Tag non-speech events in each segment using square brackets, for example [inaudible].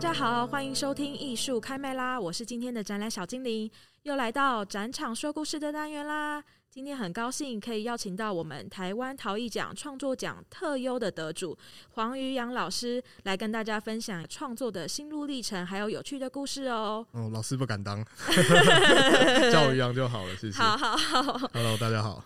大家好，欢迎收听艺术开麦啦！我是今天的展览小精灵，又来到展场说故事的单元啦。今天很高兴可以邀请到我们台湾陶艺奖创作奖特优的得主黄于洋老师来跟大家分享创作的心路历程，还有有趣的故事哦。哦，老师不敢当，[laughs] [laughs] 叫我于洋就好了，谢谢。好好好，Hello，大家好。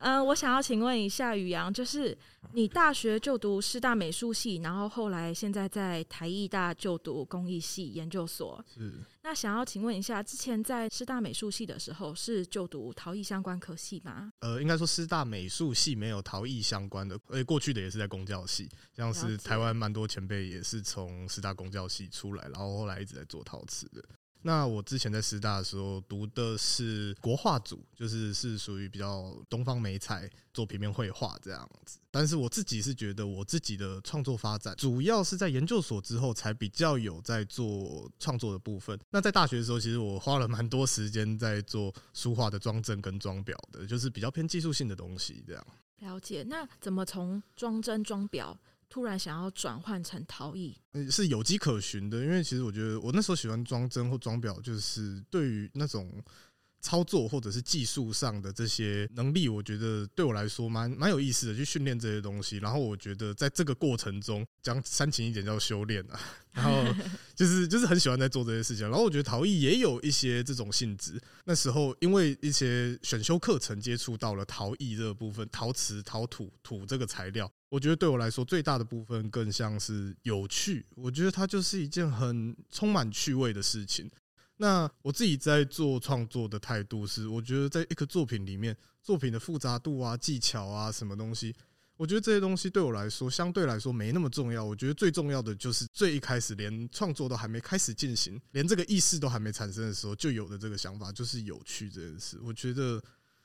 嗯、呃，我想要请问一下宇阳，就是你大学就读师大美术系，然后后来现在在台艺大就读工艺系研究所。是。那想要请问一下，之前在师大美术系的时候是就读陶艺相关科系吗？呃，应该说师大美术系没有陶艺相关的，而且过去的也是在工教系，像是台湾蛮多前辈也是从师大工教系出来，然后后来一直在做陶瓷的。那我之前在师大的时候读的是国画组，就是是属于比较东方美彩做平面绘画这样子。但是我自己是觉得我自己的创作发展主要是在研究所之后才比较有在做创作的部分。那在大学的时候，其实我花了蛮多时间在做书画的装帧跟装裱的，就是比较偏技术性的东西这样。了解。那怎么从装帧装裱？突然想要转换成陶艺，是有迹可循的。因为其实我觉得，我那时候喜欢装帧或装裱，就是对于那种操作或者是技术上的这些能力，我觉得对我来说蛮蛮有意思的，去训练这些东西。然后我觉得在这个过程中，讲煽情一点叫修炼啊。[laughs] 然后就是就是很喜欢在做这些事情。然后我觉得陶艺也有一些这种性质。那时候因为一些选修课程接触到了陶艺这个部分，陶瓷、陶土、土这个材料。我觉得对我来说最大的部分更像是有趣，我觉得它就是一件很充满趣味的事情。那我自己在做创作的态度是，我觉得在一个作品里面，作品的复杂度啊、技巧啊、什么东西，我觉得这些东西对我来说相对来说没那么重要。我觉得最重要的就是最一开始连创作都还没开始进行，连这个意识都还没产生的时候就有的这个想法，就是有趣这件事。我觉得。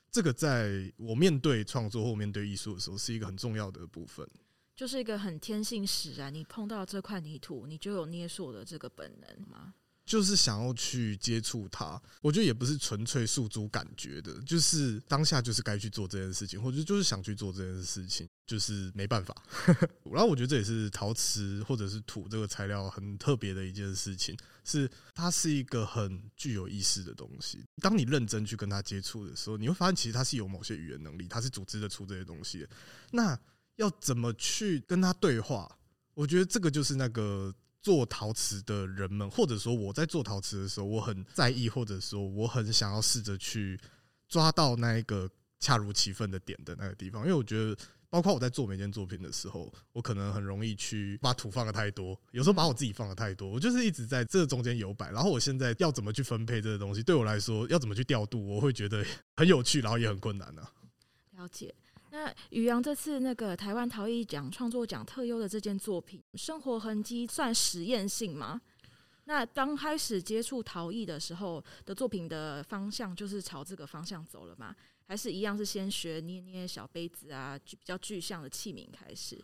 这个在我面对创作或面对艺术的时候，是一个很重要的部分，就是一个很天性使然。你碰到这块泥土，你就有捏塑的这个本能吗？就是想要去接触它。我觉得也不是纯粹诉诸感觉的，就是当下就是该去做这件事情，或者就是想去做这件事情。就是没办法，[laughs] 然后我觉得这也是陶瓷或者是土这个材料很特别的一件事情，是它是一个很具有意识的东西。当你认真去跟它接触的时候，你会发现其实它是有某些语言能力，它是组织得出这些东西的。那要怎么去跟它对话？我觉得这个就是那个做陶瓷的人们，或者说我在做陶瓷的时候，我很在意，或者说我很想要试着去抓到那一个恰如其分的点的那个地方，因为我觉得。包括我在做每件作品的时候，我可能很容易去把土放的太多，有时候把我自己放的太多，我就是一直在这中间游摆。然后我现在要怎么去分配这个东西，对我来说要怎么去调度，我会觉得很有趣，然后也很困难呢、啊。了解。那于洋这次那个台湾陶艺奖创作奖特优的这件作品，生活痕迹算实验性吗？那刚开始接触陶艺的时候的作品的方向，就是朝这个方向走了吗？还是一样是先学捏捏小杯子啊，比较具象的器皿开始。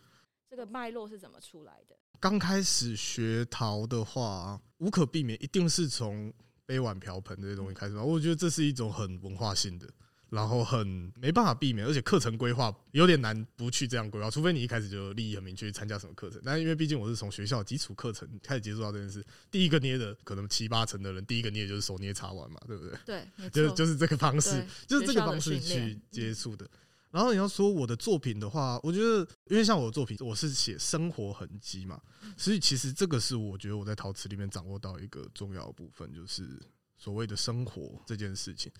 这个脉络是怎么出来的？刚开始学陶的话，无可避免一定是从杯碗瓢盆这些东西开始吧。我觉得这是一种很文化性的。然后很没办法避免，而且课程规划有点难不去这样规划，除非你一开始就立意很明确去参加什么课程。但因为毕竟我是从学校基础课程开始接触到这件事，第一个捏的可能七八成的人，第一个捏就是手捏茶碗嘛，对不对？对，就是 [laughs] 就是这个方式，就是这个方式去接触的。然后你要说我的作品的话，我觉得因为像我的作品，我是写生活痕迹嘛，所以其实这个是我觉得我在陶瓷里面掌握到一个重要的部分，就是所谓的生活这件事情。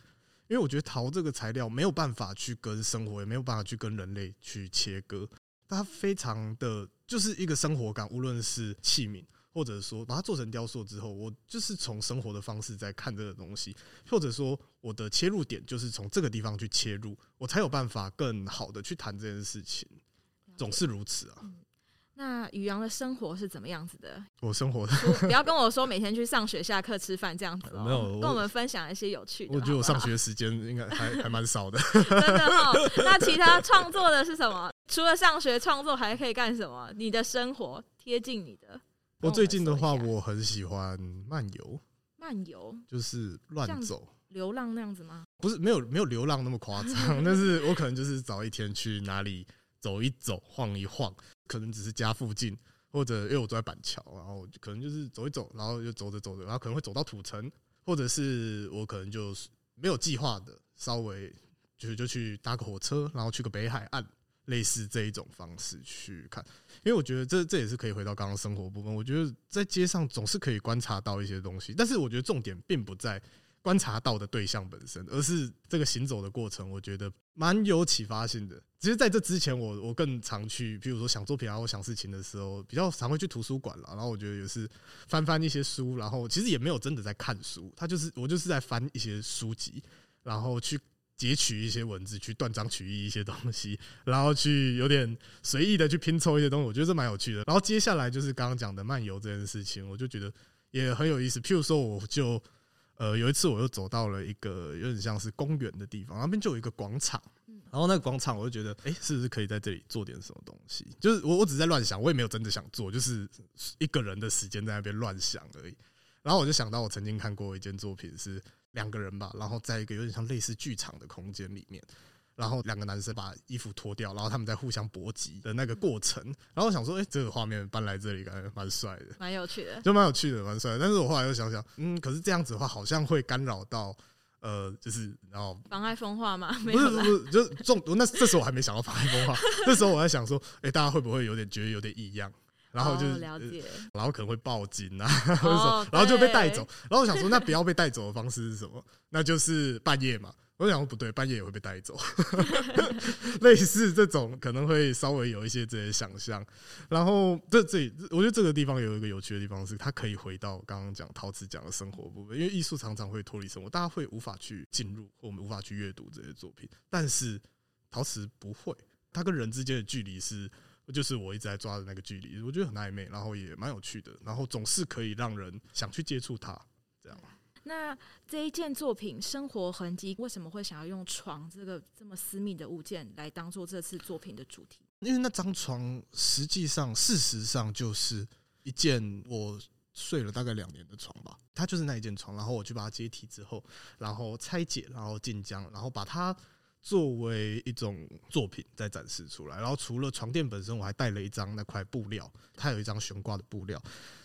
因为我觉得陶这个材料没有办法去跟生活，也没有办法去跟人类去切割，它非常的就是一个生活感。无论是器皿，或者说把它做成雕塑之后，我就是从生活的方式在看这个东西，或者说我的切入点就是从这个地方去切入，我才有办法更好的去谈这件事情。总是如此啊。那于洋的生活是怎么样子的？我生活的，不要跟我说每天去上学、下课、吃饭这样子哦。没有，跟我们分享一些有趣的。我觉得我上学时间应该还还蛮少的。[laughs] 真的哦。那其他创作的是什么？除了上学创作，还可以干什么？你的生活贴近你的。我最近的话，我很喜欢漫游。漫游就是乱走、流浪那样子吗？不是，没有没有流浪那么夸张。[laughs] 但是我可能就是找一天去哪里走一走、晃一晃，可能只是家附近。或者因为我住在板桥，然后可能就是走一走，然后就走着走着，然后可能会走到土城，或者是我可能就是没有计划的，稍微就是就去搭个火车，然后去个北海岸，类似这一种方式去看。因为我觉得这这也是可以回到刚刚生活部分。我觉得在街上总是可以观察到一些东西，但是我觉得重点并不在。观察到的对象本身，而是这个行走的过程，我觉得蛮有启发性的。其实在这之前，我我更常去，比如说想作品啊或想事情的时候，比较常会去图书馆了。然后我觉得也是翻翻一些书，然后其实也没有真的在看书，他就是我就是在翻一些书籍，然后去截取一些文字，去断章取义一些东西，然后去有点随意的去拼凑一些东西，我觉得这蛮有趣的。然后接下来就是刚刚讲的漫游这件事情，我就觉得也很有意思。譬如说，我就。呃，有一次我又走到了一个有点像是公园的地方，那边就有一个广场，然后那个广场我就觉得，哎，是不是可以在这里做点什么东西？就是我我只是在乱想，我也没有真的想做，就是一个人的时间在那边乱想而已。然后我就想到我曾经看过一件作品，是两个人吧，然后在一个有点像类似剧场的空间里面。然后两个男生把衣服脱掉，然后他们在互相搏击的那个过程。然后我想说，哎，这个画面搬来这里感觉蛮帅的，蛮有趣的，就蛮有趣的，蛮帅的。但是我后来又想想，嗯，可是这样子的话，好像会干扰到，呃，就是然后妨碍风化吗？不是不是，就是重。那这时候我还没想到妨碍风化，那时候我在想说，哎，大家会不会有点觉得有点异样？然后就了解，然后可能会报警啊，[laughs] 然后就被带走。然后我想说，那不要被带走的方式是什么？那就是半夜嘛。我想说不对，半夜也会被带走，[laughs] 类似这种可能会稍微有一些这些想象。然后这这，我觉得这个地方有一个有趣的地方是，它可以回到刚刚讲陶瓷讲的生活部分，因为艺术常常会脱离生活，大家会无法去进入，或我们无法去阅读这些作品。但是陶瓷不会，它跟人之间的距离是，就是我一直在抓的那个距离，我觉得很暧昧，然后也蛮有趣的，然后总是可以让人想去接触它，这样。那这一件作品《生活痕迹》为什么会想要用床这个这么私密的物件来当做这次作品的主题？因为那张床实际上、事实上就是一件我睡了大概两年的床吧。它就是那一件床，然后我去把它解体之后，然后拆解，然后进浆，然后把它作为一种作品再展示出来。然后除了床垫本身，我还带了一张那块布料，它有一张悬挂的布料。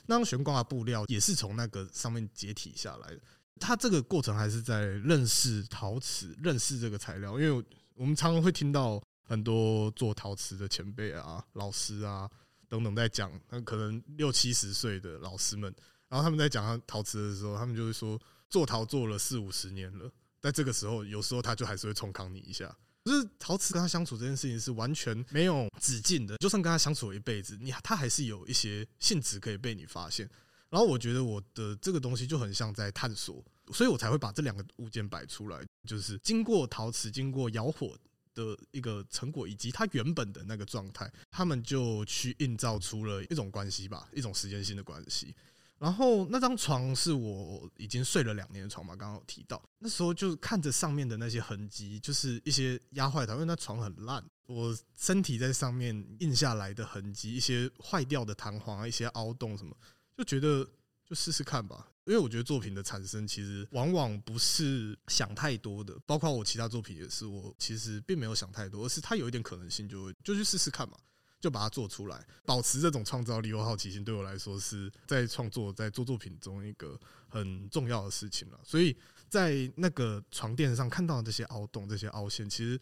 那张悬挂的布料也是从那个上面解体下来的。它这个过程还是在认识陶瓷、认识这个材料，因为我们常常会听到很多做陶瓷的前辈啊、老师啊等等在讲，那可能六七十岁的老师们，然后他们在讲陶瓷的时候，他们就会说做陶做了四五十年了，在这个时候，有时候他就还是会冲康你一下。就是陶瓷跟他相处这件事情是完全没有止境的，就算跟他相处了一辈子，你他还是有一些性质可以被你发现。然后我觉得我的这个东西就很像在探索，所以我才会把这两个物件摆出来，就是经过陶瓷、经过窑火的一个成果，以及它原本的那个状态，他们就去映照出了一种关系吧，一种时间性的关系。然后那张床是我已经睡了两年的床嘛，刚刚有提到，那时候就看着上面的那些痕迹，就是一些压坏它，因为那床很烂，我身体在上面印下来的痕迹，一些坏掉的弹簧啊，一些凹洞什么，就觉得就试试看吧。因为我觉得作品的产生其实往往不是想太多的，包括我其他作品也是，我其实并没有想太多，而是它有一点可能性，就会就去试试看嘛。就把它做出来，保持这种创造力和好奇心，对我来说是在创作、在做作品中一个很重要的事情了。所以在那个床垫上看到的这些凹洞、这些凹陷，其实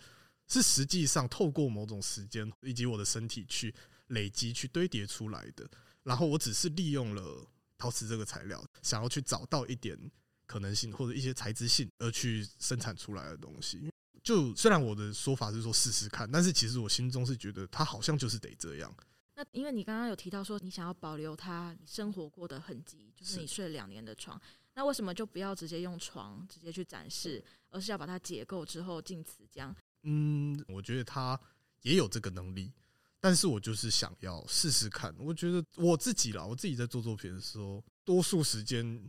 是实际上透过某种时间以及我的身体去累积、去堆叠出来的。然后我只是利用了陶瓷这个材料，想要去找到一点可能性或者一些材质性，而去生产出来的东西。就虽然我的说法是说试试看，但是其实我心中是觉得他好像就是得这样。那因为你刚刚有提到说你想要保留他生活过的痕迹，就是你睡了两年的床，那为什么就不要直接用床直接去展示，而是要把它解构之后进瓷浆？嗯，我觉得他也有这个能力，但是我就是想要试试看。我觉得我自己啦，我自己在做作品的时候，多数时间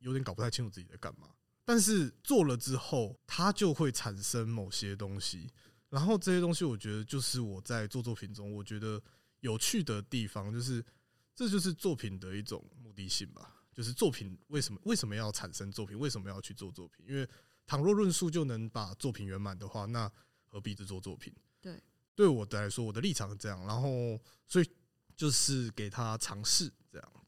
有点搞不太清楚自己在干嘛。但是做了之后，它就会产生某些东西，然后这些东西，我觉得就是我在做作品中，我觉得有趣的地方，就是这就是作品的一种目的性吧。就是作品为什么为什么要产生作品，为什么要去做作品？因为倘若论述就能把作品圆满的话，那何必制作作品？对，对我来说，我的立场是这样。然后，所以就是给他尝试这样子。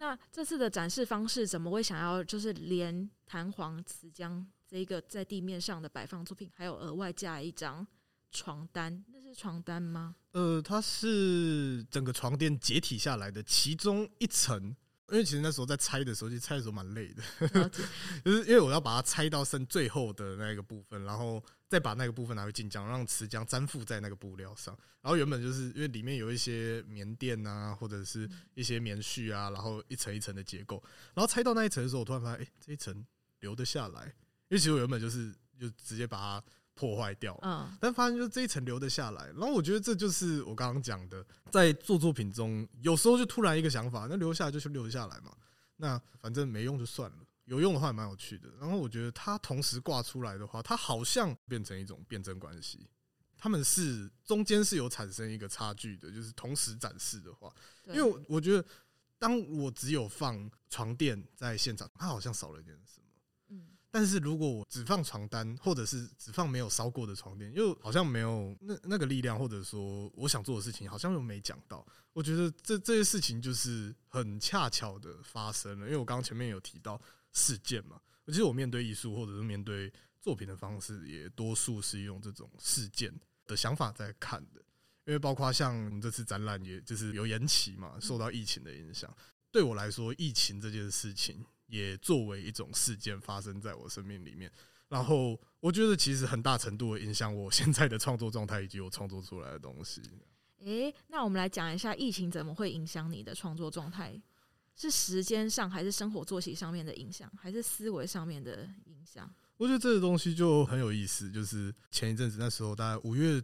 那这次的展示方式怎么会想要就是连弹簧瓷浆这一个在地面上的摆放作品，还有额外加一张床单？那是床单吗？呃，它是整个床垫解体下来的其中一层。因为其实那时候在拆的时候，其实拆的时候蛮累的，[laughs] 就是因为我要把它拆到剩最后的那个部分，然后再把那个部分拿回进浆，让瓷浆粘附在那个布料上。然后原本就是因为里面有一些棉垫啊，或者是一些棉絮啊，然后一层一层的结构。然后拆到那一层的时候，我突然发现，哎、欸，这一层留得下来。因为其实我原本就是就直接把它。破坏掉，嗯，但发现就是这一层留得下来，然后我觉得这就是我刚刚讲的，在做作品中，有时候就突然一个想法，那留下来就去留下来嘛，那反正没用就算了，有用的话也蛮有趣的。然后我觉得它同时挂出来的话，它好像变成一种辩证关系，他们是中间是有产生一个差距的，就是同时展示的话，因为我觉得当我只有放床垫在现场，它好像少了一点什么。但是如果我只放床单，或者是只放没有烧过的床垫，又好像没有那那个力量，或者说我想做的事情，好像又没讲到。我觉得这这些事情就是很恰巧的发生了，因为我刚刚前面有提到事件嘛。其实我面对艺术或者是面对作品的方式，也多数是用这种事件的想法在看的。因为包括像这次展览，也就是有延期嘛，受到疫情的影响。对我来说，疫情这件事情。也作为一种事件发生在我生命里面，然后我觉得其实很大程度的影响我现在的创作状态以及我创作出来的东西。诶，那我们来讲一下疫情怎么会影响你的创作状态？是时间上，还是生活作息上面的影响，还是思维上面的影响？我觉得这个东西就很有意思，就是前一阵子那时候，大概五月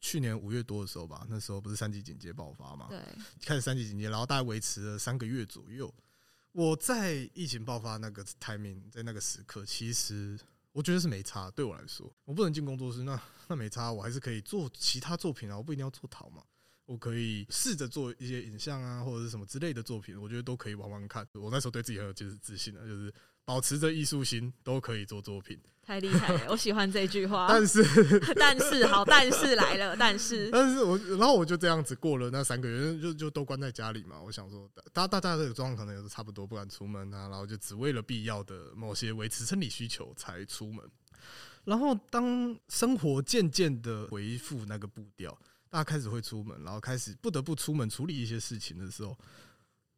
去年五月多的时候吧，那时候不是三级警戒爆发嘛？对，开始三级警戒，然后大概维持了三个月左右。我在疫情爆发那个 timing，在那个时刻，其实我觉得是没差。对我来说，我不能进工作室，那那没差，我还是可以做其他作品啊。我不一定要做陶嘛，我可以试着做一些影像啊，或者是什么之类的作品，我觉得都可以玩玩看。我那时候对自己很有就是自信的，就是保持着艺术心，都可以做作品。太厉害了，我喜欢这句话。但是，[laughs] 但是好，但是来了，但是，但是我，然后我就这样子过了那三个月，就就都关在家里嘛。我想说，大大家这个状况可能也是差不多，不敢出门啊，然后就只为了必要的某些维持生理需求才出门。然后，当生活渐渐的恢复那个步调，大家开始会出门，然后开始不得不出门处理一些事情的时候，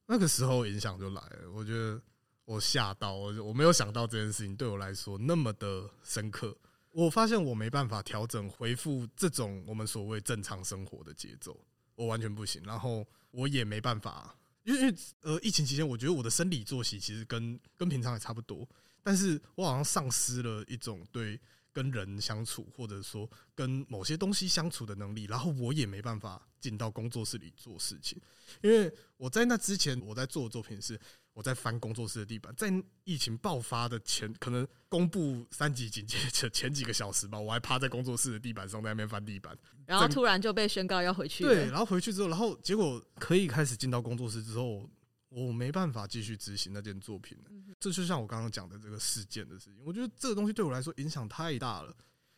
那个时候影响就来了。我觉得。我吓到，我我没有想到这件事情对我来说那么的深刻。我发现我没办法调整回复这种我们所谓正常生活的节奏，我完全不行。然后我也没办法，因为因为呃疫情期间，我觉得我的生理作息其实跟跟平常也差不多，但是我好像丧失了一种对跟人相处或者说跟某些东西相处的能力，然后我也没办法进到工作室里做事情，因为我在那之前我在做的作品是。我在翻工作室的地板，在疫情爆发的前，可能公布三级警戒前前几个小时吧，我还趴在工作室的地板上，在那边翻地板，然后突然就被宣告要回去。对，然后回去之后，然后结果可以开始进到工作室之后，我没办法继续执行那件作品了。这就像我刚刚讲的这个事件的事情，我觉得这个东西对我来说影响太大了，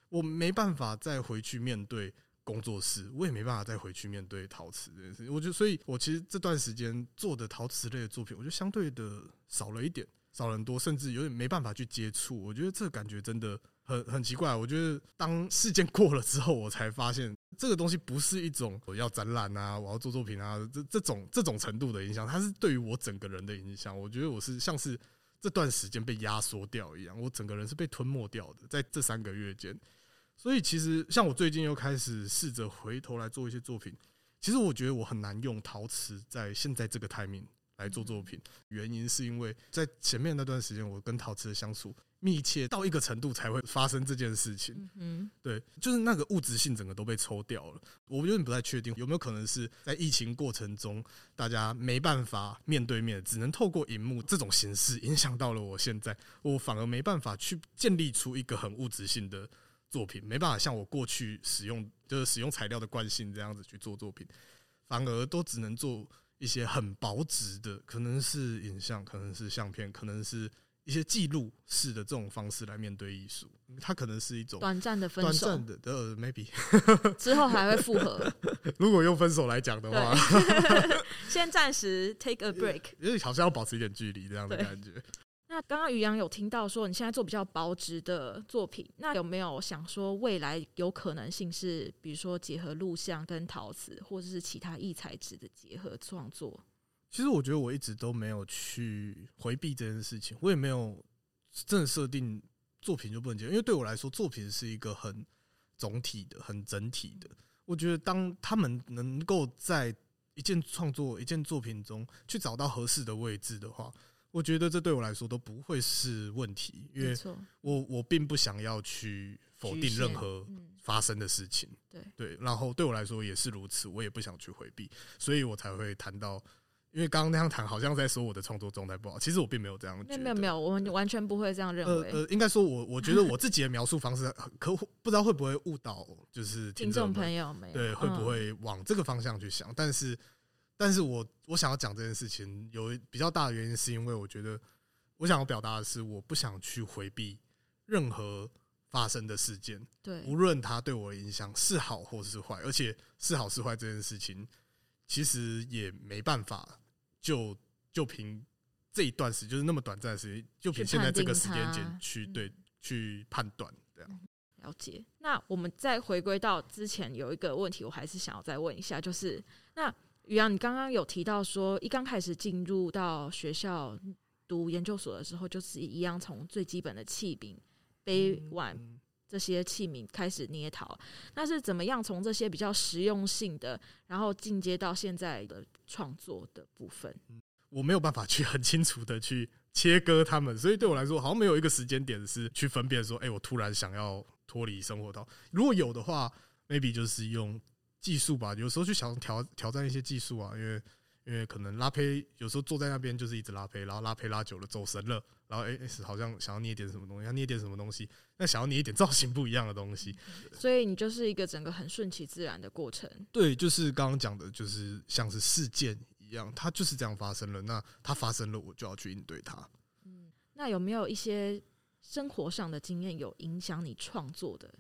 我没办法再回去面对。工作室，我也没办法再回去面对陶瓷这件事情。我觉得，所以我其实这段时间做的陶瓷类的作品，我觉得相对的少了一点，少了很多，甚至有点没办法去接触。我觉得这个感觉真的很很奇怪。我觉得当事件过了之后，我才发现这个东西不是一种我要展览啊，我要做作品啊，这这种这种程度的影响，它是对于我整个人的影响。我觉得我是像是这段时间被压缩掉一样，我整个人是被吞没掉的，在这三个月间。所以其实，像我最近又开始试着回头来做一些作品。其实我觉得我很难用陶瓷在现在这个 timing 来做作品，原因是因为在前面那段时间，我跟陶瓷的相处密切到一个程度才会发生这件事情。嗯，对，就是那个物质性整个都被抽掉了。我有点不太确定有没有可能是在疫情过程中，大家没办法面对面，只能透过荧幕这种形式，影响到了我现在，我反而没办法去建立出一个很物质性的。作品没办法像我过去使用，就是使用材料的惯性这样子去做作品，反而都只能做一些很薄质的，可能是影像，可能是相片，可能是一些记录式的这种方式来面对艺术，它可能是一种短暂的分手，短暂的的 maybe [laughs] 之后还会复合。如果用分手来讲的话，[laughs] 先暂时 take a break，[laughs] 因为好像要保持一点距离这样的感觉。那刚刚于洋有听到说你现在做比较薄质的作品，那有没有想说未来有可能性是，比如说结合录像跟陶瓷，或者是其他异材质的结合创作？其实我觉得我一直都没有去回避这件事情，我也没有真的设定作品就不能接，因为对我来说，作品是一个很总体的、很整体的。我觉得当他们能够在一件创作、一件作品中去找到合适的位置的话，我觉得这对我来说都不会是问题，因为我我并不想要去否定任何发生的事情。对对，然后对我来说也是如此，我也不想去回避，所以我才会谈到。因为刚刚那样谈，好像在说我的创作状态不好。其实我并没有这样觉得。没有没有，我们完全不会这样认为。呃呃，应该说我我觉得我自己的描述方式，可不知道会不会误导，就是听众朋友们对，会不会往这个方向去想？但是，但是我我想要讲这件事情，有比较大的原因，是因为我觉得我想要表达的是，我不想去回避任何发生的事件，对，无论它对我的影响是好或是坏，而且是好是坏这件事情，其实也没办法。就就凭这一段时，就是那么短暂的时间，就凭现在这个时间点去对去判断，这样。了解。那我们再回归到之前有一个问题，我还是想要再问一下，就是那于洋，你刚刚有提到说，一刚开始进入到学校读研究所的时候，就是一样从最基本的器皿、杯碗这些器皿开始捏陶，那是怎么样从这些比较实用性的，然后进阶到现在的创作的部分？我没有办法去很清楚的去切割他们，所以对我来说，好像没有一个时间点是去分辨说，哎，我突然想要脱离生活到。如果有的话，maybe 就是用技术吧，有时候去想挑挑战一些技术啊，因为。因为可能拉胚有时候坐在那边就是一直拉胚，然后拉胚拉久了走神了，然后哎、欸，好像想要捏点什么东西，要捏点什么东西，那想要捏一点造型不一样的东西，[laughs] 所以你就是一个整个很顺其自然的过程。对，就是刚刚讲的，就是像是事件一样，它就是这样发生了，那它发生了，我就要去应对它。嗯，那有没有一些生活上的经验有影响你创作的？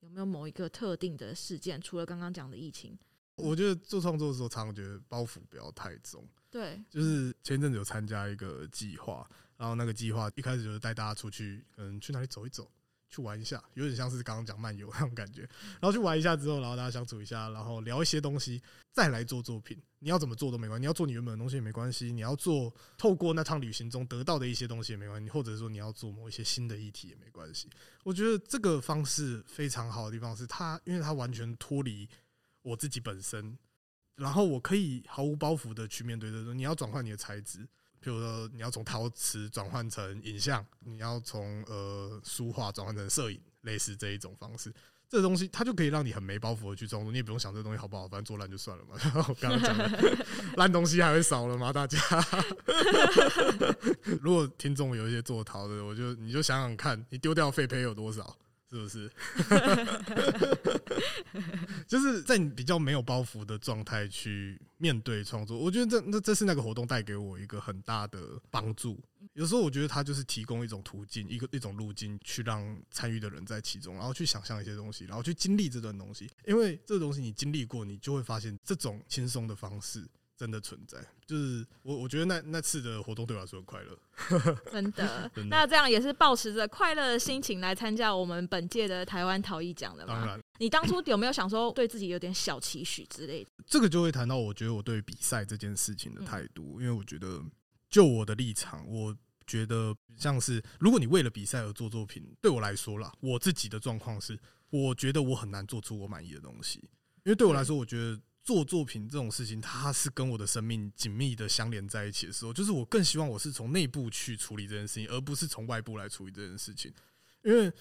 有没有某一个特定的事件？除了刚刚讲的疫情？我觉得做创作的时候，常常觉得包袱不要太重。对，就是前阵子有参加一个计划，然后那个计划一开始就是带大家出去，嗯，去哪里走一走，去玩一下，有点像是刚刚讲漫游那种感觉。然后去玩一下之后，然后大家相处一下，然后聊一些东西，再来做作品。你要怎么做都没关系，你要做你原本的东西也没关系，你要做透过那趟旅行中得到的一些东西也没关系，或者说你要做某一些新的议题也没关系。我觉得这个方式非常好的地方是它，因为它完全脱离。我自己本身，然后我可以毫无包袱的去面对这种。你要转换你的材质，比如说你要从陶瓷转换成影像，你要从呃书画转换成摄影，类似这一种方式，这个东西它就可以让你很没包袱的去创作。你也不用想这个东西好不好，反正做烂就算了嘛。[laughs] 我刚刚讲的 [laughs] 烂东西还会少了吗？大家，[laughs] 如果听众有一些做陶的，我就你就想想看，你丢掉废胚有多少？是不是？[laughs] 就是在你比较没有包袱的状态去面对创作，我觉得这那这是那个活动带给我一个很大的帮助。有时候我觉得它就是提供一种途径，一个一种路径，去让参与的人在其中，然后去想象一些东西，然后去经历这段东西。因为这个东西你经历过，你就会发现这种轻松的方式。真的存在，就是我我觉得那那次的活动对我来说很快乐，[laughs] 真的。那这样也是保持着快乐的心情来参加我们本届的台湾陶艺奖的吗？当然。你当初有没有想说对自己有点小期许之类的？这个就会谈到我觉得我对比赛这件事情的态度，因为我觉得就我的立场，我觉得像是如果你为了比赛而做作品，对我来说啦，我自己的状况是，我觉得我很难做出我满意的东西，因为对我来说，我觉得。做作品这种事情，它是跟我的生命紧密的相连在一起的时候，就是我更希望我是从内部去处理这件事情，而不是从外部来处理这件事情。因为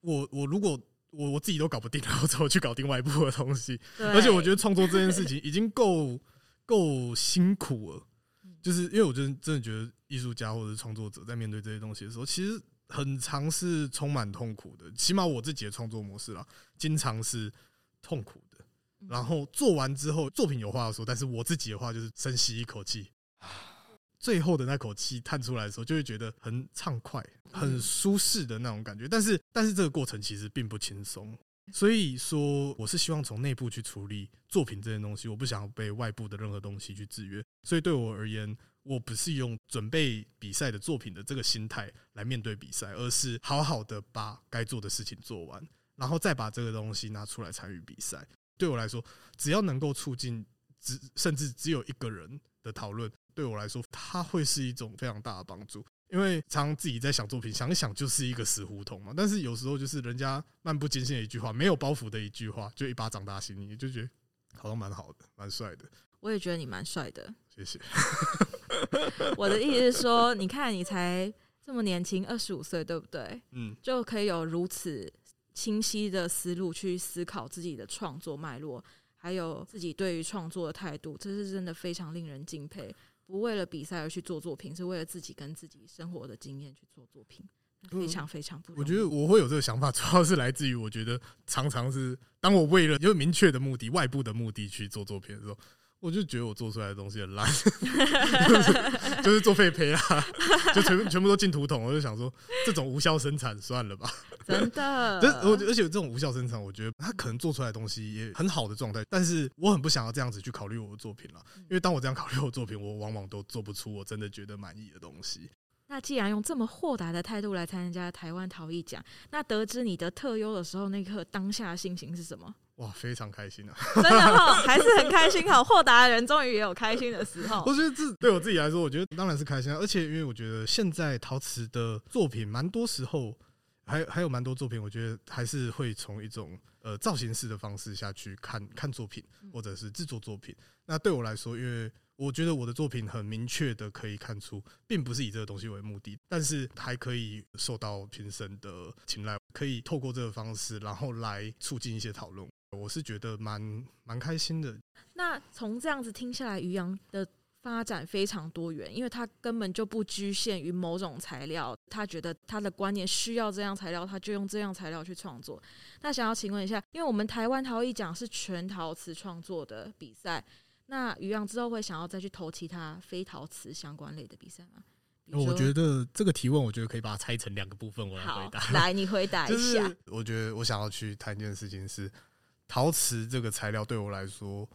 我我如果我我自己都搞不定然后怎么去搞定外部的东西？而且我觉得创作这件事情已经够够辛苦了，就是因为我真的真的觉得艺术家或者是创作者在面对这些东西的时候，其实很常是充满痛苦的。起码我自己的创作模式啦，经常是痛苦的。然后做完之后，作品有话要说，但是我自己的话就是深吸一口气，最后的那口气叹出来的时候，就会觉得很畅快、很舒适的那种感觉。但是，但是这个过程其实并不轻松。所以说，我是希望从内部去处理作品这件东西，我不想被外部的任何东西去制约。所以对我而言，我不是用准备比赛的作品的这个心态来面对比赛，而是好好的把该做的事情做完，然后再把这个东西拿出来参与比赛。对我来说，只要能够促进只甚至只有一个人的讨论，对我来说，它会是一种非常大的帮助。因为常常自己在想作品，想一想就是一个死胡同嘛。但是有时候就是人家漫不经心的一句话，没有包袱的一句话，就一巴掌打醒你，就觉得好像蛮好的，蛮帅的。我也觉得你蛮帅的，谢谢。我的意思是说，你看你才这么年轻，二十五岁，对不对？嗯，就可以有如此清晰的思路去思考自己的创作脉络，还有自己对于创作的态度，这是真的非常令人敬佩。不为了比赛而去做作品，是为了自己跟自己生活的经验去做作品，非常非常不容易。我觉得我会有这个想法，[laughs] 主要是来自于我觉得常常是当我为了有明确的目的、外部的目的去做作品的时候。我就觉得我做出来的东西很烂，就是做废胚啊，就全全部都进土桶。我就想说，这种无效生产算了吧。真的，[laughs] 而且这种无效生产，我觉得他可能做出来的东西也很好的状态，但是我很不想要这样子去考虑我的作品了，因为当我这样考虑我的作品，我往往都做不出我真的觉得满意的东西。那既然用这么豁达的态度来参加台湾陶艺奖，那得知你的特优的时候，那刻当下的心情是什么？哇，非常开心啊！真的哈，还是很开心。好，豁达的人终于也有开心的时候。[laughs] 我觉得这对我自己来说，我觉得当然是开心啊。而且因为我觉得现在陶瓷的作品，蛮多时候还还有蛮多作品，我觉得还是会从一种呃造型式的方式下去看看作品，或者是制作作品。那对我来说，因为我觉得我的作品很明确的可以看出，并不是以这个东西为目的，但是还可以受到评审的青睐，可以透过这个方式，然后来促进一些讨论。我是觉得蛮蛮开心的。那从这样子听下来，于洋的发展非常多元，因为他根本就不局限于某种材料，他觉得他的观念需要这样材料，他就用这样材料去创作。那想要请问一下，因为我们台湾陶艺奖是全陶瓷创作的比赛，那于洋之后会想要再去投其他非陶瓷相关类的比赛吗？我觉得这个提问，我觉得可以把它拆成两个部分，我来回答。来，你回答一下。[laughs] 我觉得我想要去谈一件事情是。陶瓷这个材料对我来说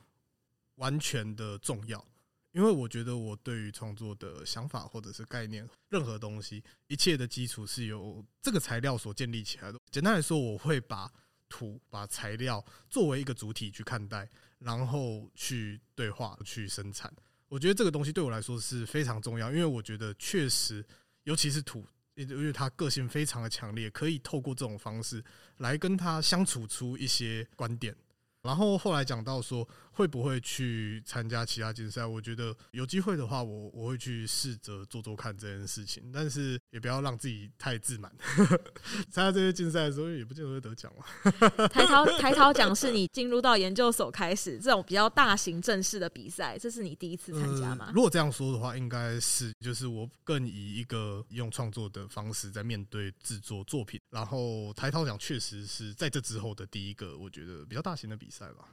完全的重要，因为我觉得我对于创作的想法或者是概念，任何东西，一切的基础是由这个材料所建立起来的。简单来说，我会把土、把材料作为一个主体去看待，然后去对话、去生产。我觉得这个东西对我来说是非常重要，因为我觉得确实，尤其是土。因为他个性非常的强烈，可以透过这种方式来跟他相处出一些观点。然后后来讲到说，会不会去参加其他竞赛？我觉得有机会的话，我我会去试着做做看这件事情，但是也不要让自己太自满。[laughs] 参加这些竞赛的时候，也不见得会得奖嘛。台陶台陶奖是你进入到研究所开始这种比较大型正式的比赛，这是你第一次参加吗？呃，如果这样说的话，应该是就是我更以一个用创作的方式在面对制作作品。然后台陶奖确实是在这之后的第一个，我觉得比较大型的比赛吧。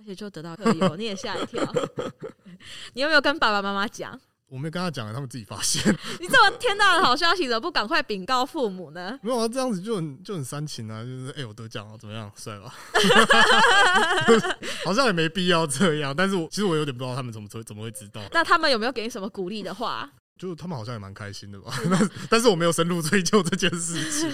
而且就得到特优，你也吓一跳。[laughs] 你有没有跟爸爸妈妈讲？我没跟他讲，他们自己发现。你这么天大的好消息，怎么不赶快禀告父母呢？[laughs] 没有啊，这样子就很就很煽情啊，就是哎、欸，我得奖了，怎么样，帅吧？[laughs] 好像也没必要这样，但是我其实我有点不知道他们怎么怎么会知道。那他们有没有给你什么鼓励的话？就他们好像也蛮开心的吧，但但是我没有深入追究这件事情。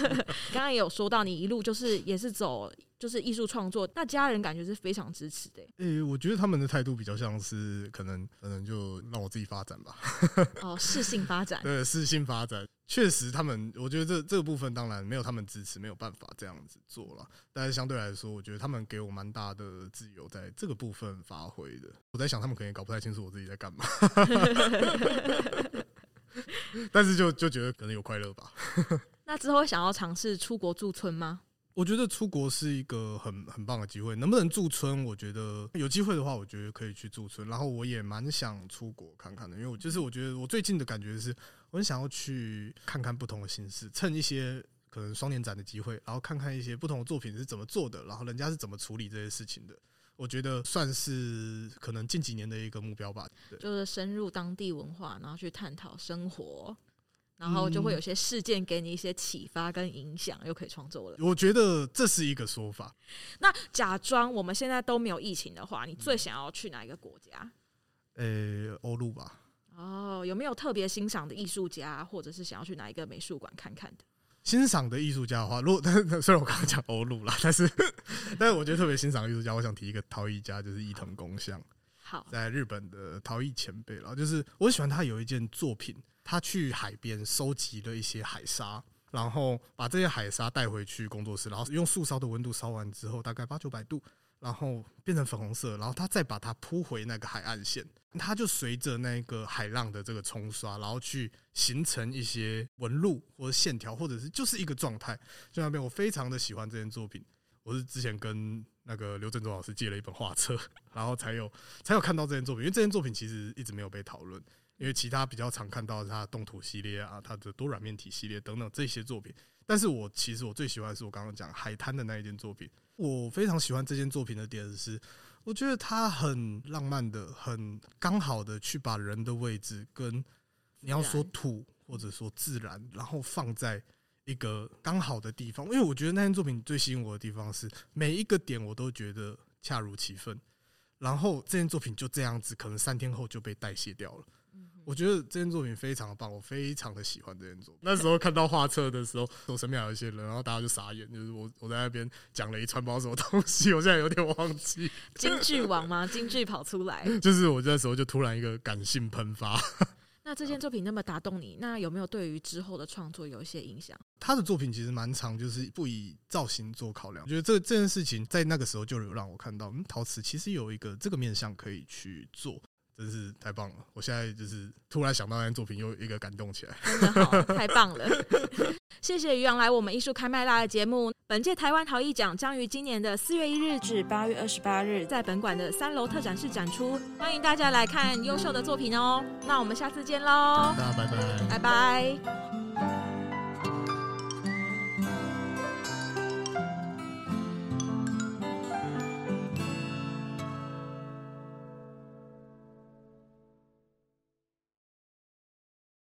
刚刚也有说到，你一路就是也是走就是艺术创作，那家人感觉是非常支持的。诶，我觉得他们的态度比较像是可能可能就让我自己发展吧。[laughs] 哦，适性发展。对，适性发展，确实他们，我觉得这这个部分当然没有他们支持，没有办法这样子做了。但是相对来说，我觉得他们给我蛮大的自由，在这个部分发挥的。我在想，他们可能也搞不太清楚我自己在干嘛。[laughs] 但是就就觉得可能有快乐吧。[laughs] 那之后会想要尝试出国驻村吗？我觉得出国是一个很很棒的机会。能不能驻村？我觉得有机会的话，我觉得可以去驻村。然后我也蛮想出国看看的，因为我就是我觉得我最近的感觉是，我很想要去看看不同的形式，趁一些可能双年展的机会，然后看看一些不同的作品是怎么做的，然后人家是怎么处理这些事情的。我觉得算是可能近几年的一个目标吧。就是深入当地文化，然后去探讨生活，然后就会有些事件给你一些启发跟影响，又可以创作了。我觉得这是一个说法。那假装我们现在都没有疫情的话，你最想要去哪一个国家？呃、欸，欧陆吧。哦，有没有特别欣赏的艺术家，或者是想要去哪一个美术馆看看的？[laughs] 欣赏的艺术家的话，如果但 [laughs] 虽然我刚刚讲欧陆啦，但是 [laughs] 但是我觉得特别欣赏的艺术家，我想提一个陶艺家，就是伊藤公相。好，在日本的陶艺前辈，然后就是我喜欢他有一件作品，他去海边收集了一些海沙，然后把这些海沙带回去工作室，然后用树烧的温度烧完之后，大概八九百度。然后变成粉红色，然后他再把它铺回那个海岸线，它就随着那个海浪的这个冲刷，然后去形成一些纹路或者线条，或者是就是一个状态。就那边我非常的喜欢这件作品，我是之前跟那个刘振中老师借了一本画册，然后才有才有看到这件作品。因为这件作品其实一直没有被讨论，因为其他比较常看到的是它的动土系列啊，它的多软面体系列等等这些作品。但是我其实我最喜欢的是我刚刚讲海滩的那一件作品。我非常喜欢这件作品的点是，我觉得它很浪漫的，很刚好的去把人的位置跟你要说土或者说自然，然后放在一个刚好的地方。因为我觉得那件作品最吸引我的地方是每一个点我都觉得恰如其分，然后这件作品就这样子，可能三天后就被代谢掉了。我觉得这件作品非常的棒，我非常的喜欢这件作品。那时候看到画册的时候，我身边还有一些人，然后大家就傻眼，就是我我在那边讲了一串包什么东西，我现在有点忘记。京剧王吗？京剧跑出来。[laughs] 就是我那时候就突然一个感性喷发。那这件作品那么打动你，那有没有对于之后的创作有一些影响？他的作品其实蛮长，就是不以造型做考量。我觉得这这件事情在那个时候就有让我看到，嗯，陶瓷其实有一个这个面向可以去做。真是太棒了！我现在就是突然想到那件作品，又一个感动起来。真的好，太棒了！[laughs] 谢谢于洋来我们艺术开麦啦的节目。本届台湾陶艺奖将于今年的四月一日至八月二十八日在本馆的三楼特展室展出，欢迎大家来看优秀的作品哦。那我们下次见喽！大家拜拜，拜拜。